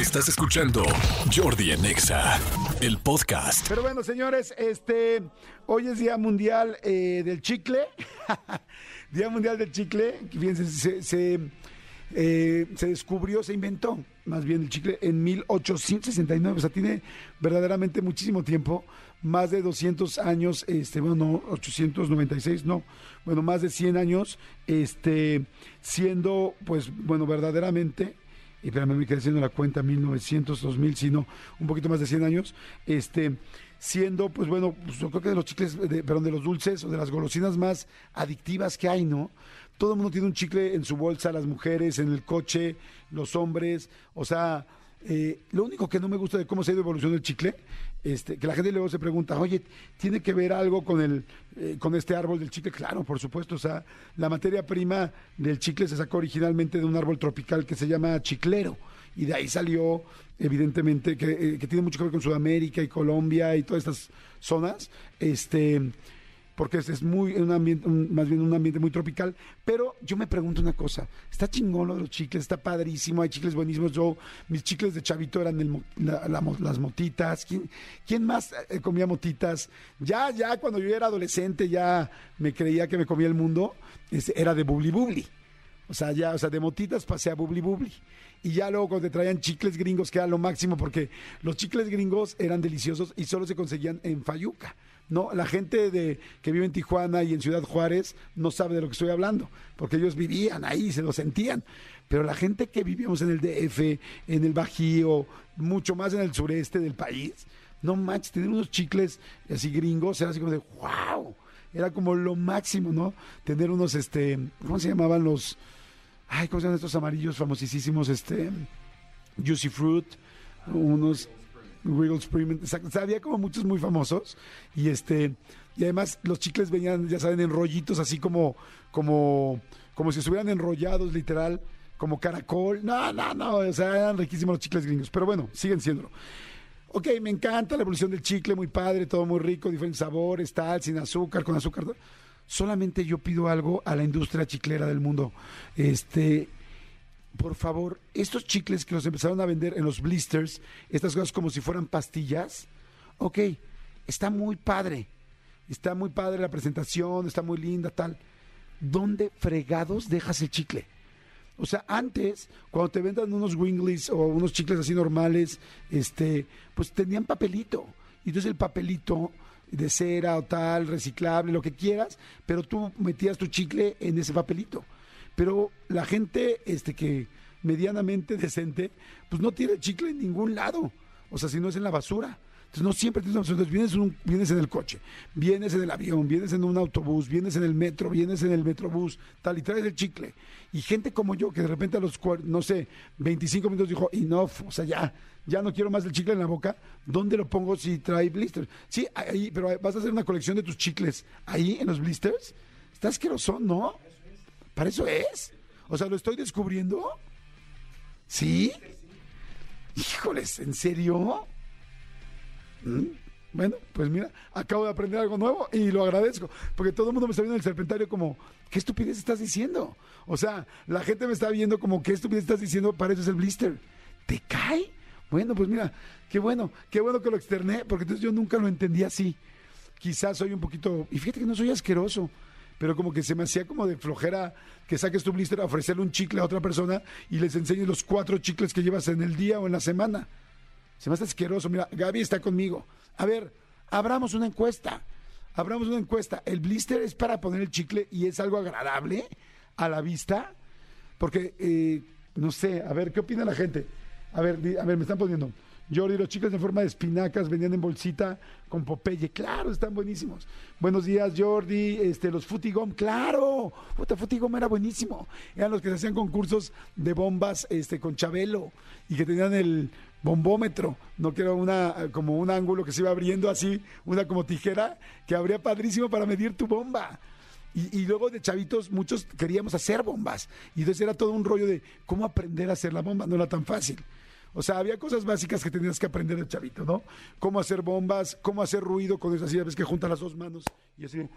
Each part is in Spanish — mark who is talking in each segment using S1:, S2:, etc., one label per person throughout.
S1: Estás escuchando Jordi en Exa, el podcast.
S2: Pero bueno, señores, este, hoy es Día Mundial eh, del Chicle. Día Mundial del Chicle. Fíjense, se, eh, se descubrió, se inventó más bien el chicle en 1869. O sea, tiene verdaderamente muchísimo tiempo. Más de 200 años, este, bueno, no, 896, no. Bueno, más de 100 años, este, siendo, pues, bueno, verdaderamente y espérame, me quedé haciendo la cuenta, 1900, 2000, sino un poquito más de 100 años, este, siendo, pues bueno, pues yo creo que de los chicles, de- perdón, de los dulces o de las golosinas más adictivas que hay, ¿no? Todo el mundo tiene un chicle en su bolsa, las mujeres, en el coche, los hombres, o sea, eh, lo único que no me gusta de cómo se ha ido evolucionando el chicle, este, que la gente luego se pregunta, oye, ¿tiene que ver algo con el, eh, con este árbol del chicle? Claro, por supuesto, o sea, la materia prima del chicle se sacó originalmente de un árbol tropical que se llama chiclero, y de ahí salió, evidentemente, que, eh, que tiene mucho que ver con Sudamérica y Colombia y todas estas zonas, este porque es, es muy un ambiente, más bien un ambiente muy tropical. Pero yo me pregunto una cosa, está chingón lo de los chicles, está padrísimo, hay chicles buenísimos. Yo, mis chicles de chavito eran el las motitas. ¿Quién, quién más eh, comía motitas? Ya, ya cuando yo era adolescente ya me creía que me comía el mundo. Era de bubli bubli. O sea, ya, o sea, de motitas pasé a bubli bubli. Y ya luego cuando te traían chicles gringos, que era lo máximo, porque los chicles gringos eran deliciosos y solo se conseguían en Fayuca. No, la gente de, que vive en Tijuana y en Ciudad Juárez no sabe de lo que estoy hablando, porque ellos vivían ahí, se lo sentían. Pero la gente que vivíamos en el DF, en el Bajío, mucho más en el sureste del país, no manches, tener unos chicles así gringos era así como de wow. Era como lo máximo, ¿no? Tener unos, este, ¿cómo se llamaban los? Ay, ¿cómo se llaman estos amarillos famosísimos? Este, Juicy Fruit, unos. O sea, había como muchos muy famosos y este y además los chicles venían, ya saben, en rollitos así como como como si estuvieran enrollados literal, como caracol. No, no, no, o sea, eran riquísimos los chicles gringos, pero bueno, siguen siéndolo. Ok, me encanta la evolución del chicle, muy padre, todo muy rico, diferentes sabores, tal, sin azúcar, con azúcar. Solamente yo pido algo a la industria chiclera del mundo. Este, por favor, estos chicles que los empezaron a vender en los blisters, estas cosas como si fueran pastillas, ok, está muy padre, está muy padre la presentación, está muy linda, tal. ¿Dónde fregados dejas el chicle? O sea, antes, cuando te vendan unos Wingleys o unos chicles así normales, este, pues tenían papelito. Y entonces el papelito de cera o tal, reciclable, lo que quieras, pero tú metías tu chicle en ese papelito. Pero la gente este, que medianamente decente, pues no tiene chicle en ningún lado. O sea, si no es en la basura. Entonces no siempre tienes una basura. Entonces vienes, en un- vienes en el coche, vienes en el avión, vienes en un autobús, vienes en el metro, vienes en el metrobús, tal, y traes el chicle. Y gente como yo, que de repente a los, no sé, 25 minutos dijo, enough, o sea, ya, ya no quiero más el chicle en la boca, ¿dónde lo pongo si trae blisters? Sí, ahí, pero vas a hacer una colección de tus chicles ahí en los blisters. Está asqueroso, ¿no? Para eso es. O sea, lo estoy descubriendo. ¿Sí? Híjoles, ¿en serio? Mm, Bueno, pues mira, acabo de aprender algo nuevo y lo agradezco, porque todo el mundo me está viendo en el serpentario como, ¿qué estupidez estás diciendo? O sea, la gente me está viendo como, ¿qué estupidez estás diciendo? Para eso es el blister. ¿Te cae? Bueno, pues mira, qué bueno, qué bueno que lo externé, porque entonces yo nunca lo entendí así. Quizás soy un poquito, y fíjate que no soy asqueroso, pero como que se me hacía como de flojera que saques tu blister a ofrecerle un chicle a otra persona y les enseñes los cuatro chicles que llevas en el día o en la semana. Se me hace asqueroso. Mira, Gaby está conmigo. A ver, abramos una encuesta. Abramos una encuesta. ¿El blister es para poner el chicle y es algo agradable a la vista? Porque, eh, no sé, a ver, ¿qué opina la gente? A ver, a ver, me están poniendo. Jordi, los chicles en forma de espinacas venían en bolsita con Popeye. Claro, están buenísimos. Buenos días, Jordi. Este, los Futigom, claro. Puta, Futigom era buenísimo. Eran los que se hacían concursos de bombas este, con Chabelo y que tenían el bombómetro, no que era una, como un ángulo que se iba abriendo así, una como tijera, que abría padrísimo para medir tu bomba. Y, y luego de chavitos, muchos queríamos hacer bombas. Y entonces era todo un rollo de cómo aprender a hacer la bomba. No era tan fácil. O sea, había cosas básicas que tenías que aprender de chavito, ¿no? Cómo hacer bombas, cómo hacer ruido con a veces que junta las dos manos y así.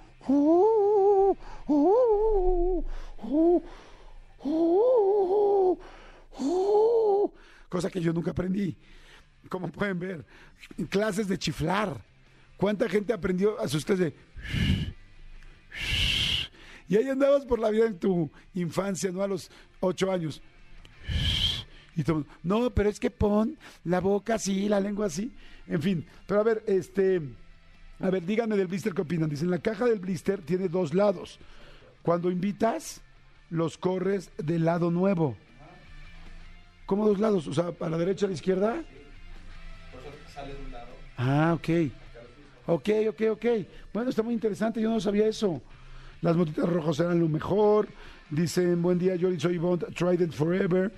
S2: Cosa que yo nunca aprendí. Como pueden ver, clases de chiflar. ¿Cuánta gente aprendió a sus de... Y ahí andabas por la vida en tu infancia, ¿no? A los ocho años. Y todo, no, pero es que pon la boca así, la lengua así. En fin, pero a ver, este, a ver, díganme del blister qué opinan. Dicen, la caja del blister tiene dos lados. Cuando invitas, los corres del lado nuevo. ¿Cómo dos lados? O sea, a la derecha, a la izquierda. Ah, ok. Ok, ok, ok. Bueno, está muy interesante, yo no sabía eso. Las motitas rojas eran lo mejor. Dicen, buen día, Jordi, soy Bond, Trident Forever.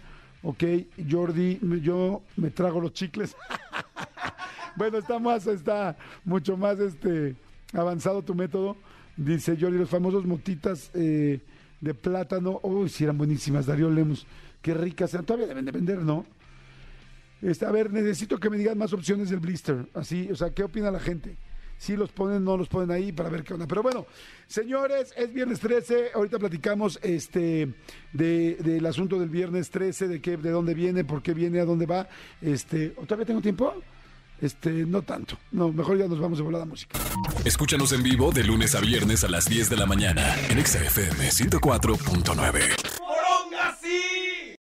S2: Ok, Jordi, yo me trago los chicles. bueno, está más, está mucho más este avanzado tu método. Dice Jordi, los famosos motitas eh, de plátano. Uy, sí eran buenísimas, Darío Lemos. Qué ricas eran. Todavía deben de vender, ¿no? Este, a ver, necesito que me digan más opciones del blister. Así, o sea, ¿qué opina la gente? Si los ponen, no los ponen ahí para ver qué onda. Pero bueno, señores, es viernes 13. Ahorita platicamos este de, del asunto del viernes 13, de qué, de dónde viene, por qué viene, a dónde va. Este, ¿todavía tengo tiempo? Este, no tanto. No, mejor ya nos vamos de volada a música.
S1: Escúchanos en vivo de lunes a viernes a las 10 de la mañana en Exa FM 104.9.